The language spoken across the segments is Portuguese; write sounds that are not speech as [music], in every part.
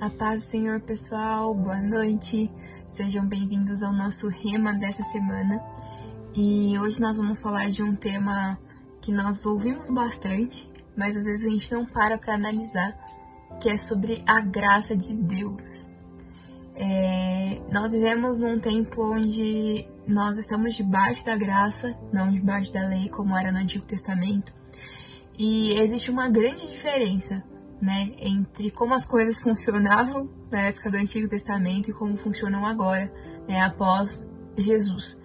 A paz do Senhor, pessoal, boa noite. Sejam bem-vindos ao nosso rema dessa semana. E hoje nós vamos falar de um tema que nós ouvimos bastante, mas às vezes a gente não para para analisar, que é sobre a graça de Deus. É, nós vivemos num tempo onde nós estamos debaixo da graça, não debaixo da lei, como era no Antigo Testamento. E existe uma grande diferença né, entre como as coisas [laughs] funcionavam na época do Antigo Testamento e como funcionam agora, né, após Jesus.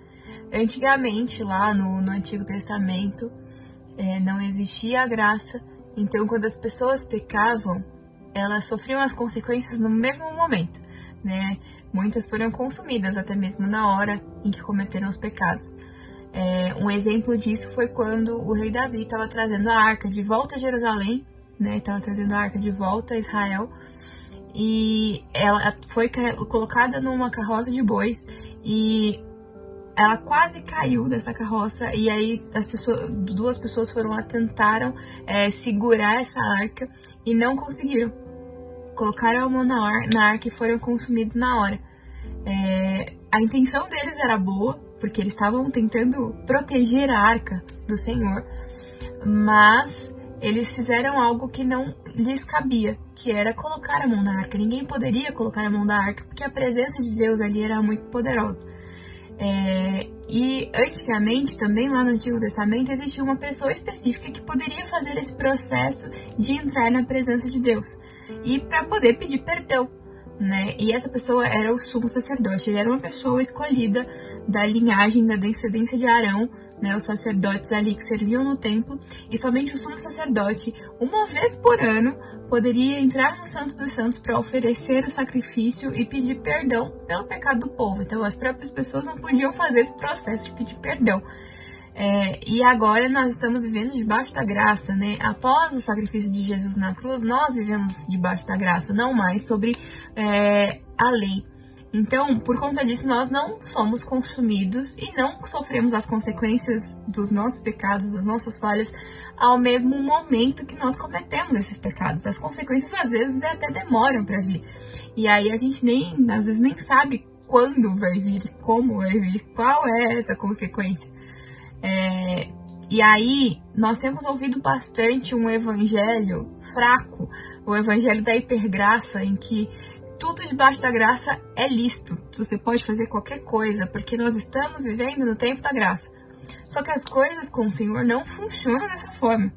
Antigamente, lá no, no Antigo Testamento, é, não existia a graça, então quando as pessoas pecavam, elas sofriam as consequências no mesmo momento, né? Muitas foram consumidas até mesmo na hora em que cometeram os pecados. É, um exemplo disso foi quando o rei Davi estava trazendo a arca de volta a Jerusalém né? Estava trazendo a arca de volta a Israel. E ela foi colocada numa carroça de bois e ela quase caiu dessa carroça e aí as pessoas, duas pessoas foram lá tentaram é, segurar essa arca e não conseguiram. Colocaram a mão na, ar, na arca e foram consumidos na hora. É, a intenção deles era boa, porque eles estavam tentando proteger a arca do Senhor, mas eles fizeram algo que não lhes cabia, que era colocar a mão na arca. Ninguém poderia colocar a mão na arca porque a presença de Deus ali era muito poderosa. É, e antigamente, também lá no Antigo Testamento, existia uma pessoa específica que poderia fazer esse processo de entrar na presença de Deus e para poder pedir perdão. Né? E essa pessoa era o sumo sacerdote, ele era uma pessoa escolhida da linhagem, da descendência de Arão, né, os sacerdotes ali que serviam no templo, e somente o sumo sacerdote, uma vez por ano, poderia entrar no Santo dos Santos para oferecer o sacrifício e pedir perdão pelo pecado do povo. Então, as próprias pessoas não podiam fazer esse processo de pedir perdão. É, e agora nós estamos vivendo debaixo da graça, né? Após o sacrifício de Jesus na cruz, nós vivemos debaixo da graça, não mais sobre é, a lei. Então, por conta disso, nós não somos consumidos e não sofremos as consequências dos nossos pecados, das nossas falhas, ao mesmo momento que nós cometemos esses pecados. As consequências às vezes até demoram para vir. E aí a gente nem, às vezes nem sabe quando vai vir, como vai vir, qual é essa consequência. É, e aí nós temos ouvido bastante um evangelho fraco, o evangelho da hipergraça, em que tudo debaixo da graça é lícito. Você pode fazer qualquer coisa, porque nós estamos vivendo no tempo da graça. Só que as coisas com o Senhor não funcionam dessa forma.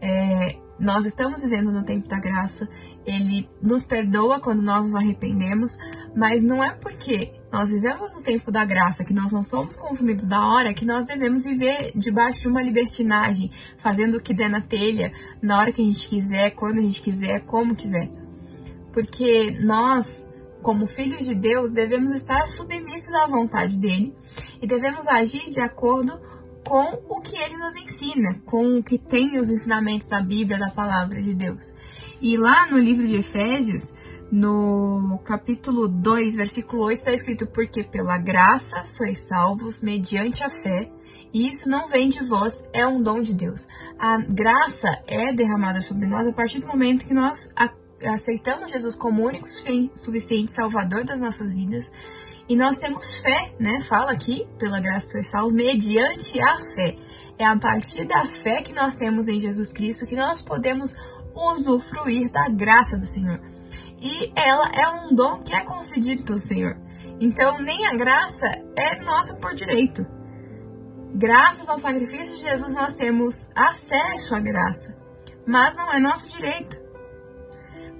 É, nós estamos vivendo no tempo da graça, Ele nos perdoa quando nós nos arrependemos, mas não é porque nós vivemos no tempo da graça, que nós não somos consumidos da hora, que nós devemos viver debaixo de uma libertinagem, fazendo o que der na telha, na hora que a gente quiser, quando a gente quiser, como quiser porque nós, como filhos de Deus, devemos estar submissos à vontade dele e devemos agir de acordo com o que ele nos ensina, com o que tem os ensinamentos da Bíblia, da palavra de Deus. E lá no livro de Efésios, no capítulo 2, versículo 8, está escrito: Porque pela graça sois salvos mediante a fé, e isso não vem de vós, é um dom de Deus. A graça é derramada sobre nós a partir do momento que nós aceitamos Jesus como único suficiente Salvador das nossas vidas e nós temos fé, né? Fala aqui, pela graça sois salvos, mediante a fé. É a partir da fé que nós temos em Jesus Cristo que nós podemos usufruir da graça do Senhor. E ela é um dom que é concedido pelo Senhor. Então, nem a graça é nossa por direito. Graças ao sacrifício de Jesus, nós temos acesso à graça, mas não é nosso direito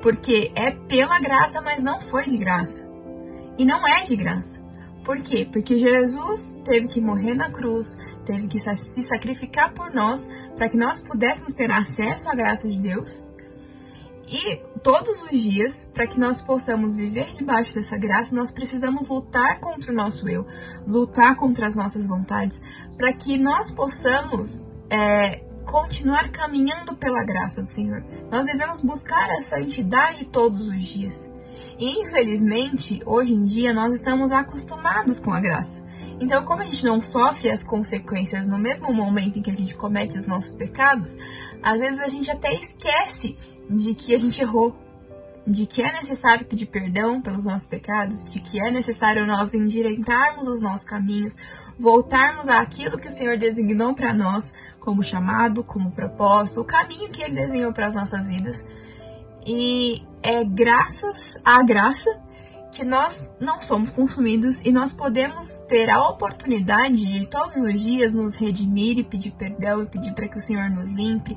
porque é pela graça, mas não foi de graça. E não é de graça. Por quê? Porque Jesus teve que morrer na cruz, teve que se sacrificar por nós, para que nós pudéssemos ter acesso à graça de Deus. E todos os dias, para que nós possamos viver debaixo dessa graça, nós precisamos lutar contra o nosso eu, lutar contra as nossas vontades, para que nós possamos é, continuar caminhando pela graça do Senhor. Nós devemos buscar a santidade todos os dias. Infelizmente, hoje em dia, nós estamos acostumados com a graça. Então, como a gente não sofre as consequências no mesmo momento em que a gente comete os nossos pecados, às vezes a gente até esquece de que a gente errou. De que é necessário pedir perdão pelos nossos pecados, de que é necessário nós endireitarmos os nossos caminhos, voltarmos àquilo que o Senhor designou para nós como chamado, como propósito, o caminho que Ele desenhou para as nossas vidas. E é graças à graça que nós não somos consumidos e nós podemos ter a oportunidade de todos os dias nos redimir e pedir perdão e pedir para que o Senhor nos limpe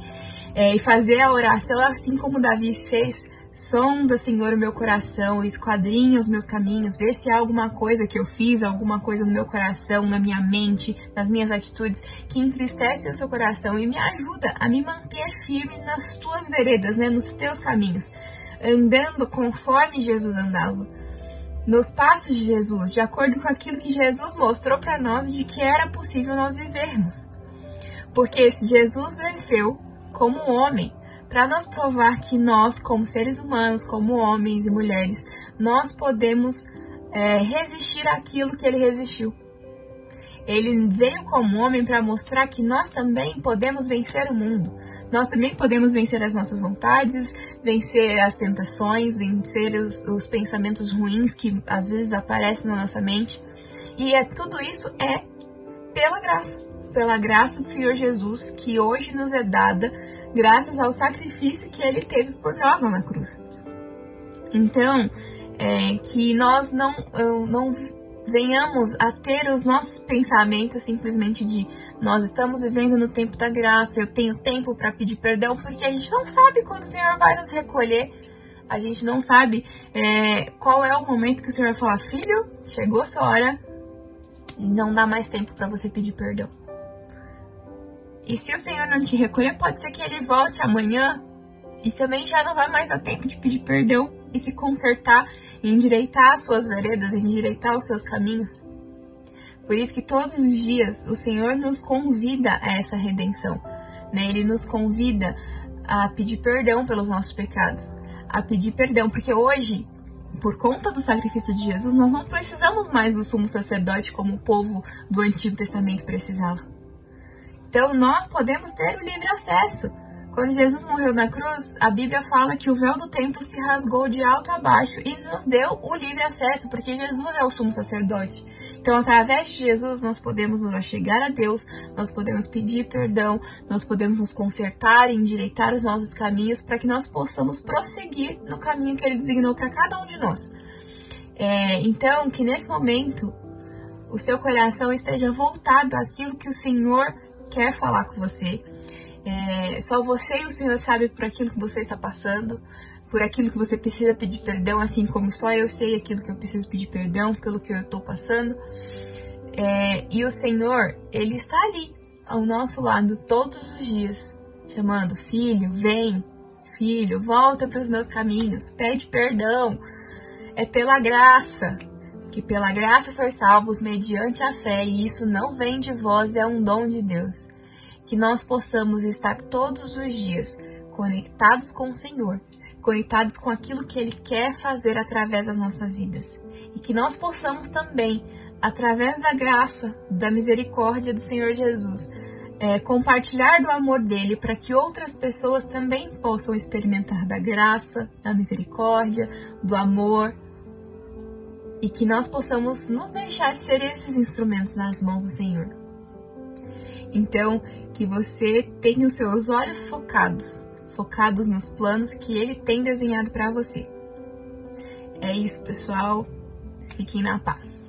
é, e fazer a oração assim como Davi fez Sonda, Senhor, o meu coração, esquadrinha os meus caminhos, vê se há alguma coisa que eu fiz, alguma coisa no meu coração, na minha mente, nas minhas atitudes, que entristece o seu coração e me ajuda a me manter firme nas tuas veredas, né, nos teus caminhos, andando conforme Jesus andava. Nos passos de Jesus, de acordo com aquilo que Jesus mostrou para nós de que era possível nós vivermos. Porque se Jesus venceu como homem, para nos provar que nós, como seres humanos, como homens e mulheres, nós podemos é, resistir àquilo que ele resistiu. Ele veio como homem para mostrar que nós também podemos vencer o mundo. Nós também podemos vencer as nossas vontades, vencer as tentações, vencer os, os pensamentos ruins que às vezes aparecem na nossa mente. E é tudo isso é pela graça, pela graça do Senhor Jesus que hoje nos é dada graças ao sacrifício que ele teve por nós lá na cruz. Então, é, que nós não, não venhamos a ter os nossos pensamentos simplesmente de nós estamos vivendo no tempo da graça, eu tenho tempo para pedir perdão, porque a gente não sabe quando o Senhor vai nos recolher, a gente não sabe é, qual é o momento que o Senhor vai falar, filho, chegou a sua hora, não dá mais tempo para você pedir perdão. E se o Senhor não te recolher, pode ser que ele volte amanhã e também já não vai mais dar tempo de pedir perdão e se consertar, endireitar as suas veredas, endireitar os seus caminhos. Por isso que todos os dias o Senhor nos convida a essa redenção. Né? Ele nos convida a pedir perdão pelos nossos pecados, a pedir perdão, porque hoje, por conta do sacrifício de Jesus, nós não precisamos mais do sumo sacerdote como o povo do Antigo Testamento precisava. Então nós podemos ter o livre acesso. Quando Jesus morreu na cruz, a Bíblia fala que o véu do templo se rasgou de alto a baixo e nos deu o livre acesso, porque Jesus é o sumo sacerdote. Então, através de Jesus, nós podemos nos achegar a Deus, nós podemos pedir perdão, nós podemos nos consertar e endireitar os nossos caminhos para que nós possamos prosseguir no caminho que Ele designou para cada um de nós. É, então, que nesse momento o seu coração esteja voltado àquilo que o Senhor quer falar com você. É, só você e o Senhor sabe por aquilo que você está passando, por aquilo que você precisa pedir perdão, assim como só eu sei aquilo que eu preciso pedir perdão pelo que eu estou passando. É, e o Senhor, Ele está ali, ao nosso lado, todos os dias, chamando: Filho, vem, filho, volta para os meus caminhos, pede perdão. É pela graça, que pela graça sois salvos mediante a fé, e isso não vem de vós, é um dom de Deus. Que nós possamos estar todos os dias conectados com o Senhor, conectados com aquilo que Ele quer fazer através das nossas vidas. E que nós possamos também, através da graça, da misericórdia do Senhor Jesus, é, compartilhar do amor dele para que outras pessoas também possam experimentar da graça, da misericórdia, do amor, e que nós possamos nos deixar ser esses instrumentos nas mãos do Senhor. Então, que você tenha os seus olhos focados, focados nos planos que Ele tem desenhado para você. É isso, pessoal. Fiquem na paz.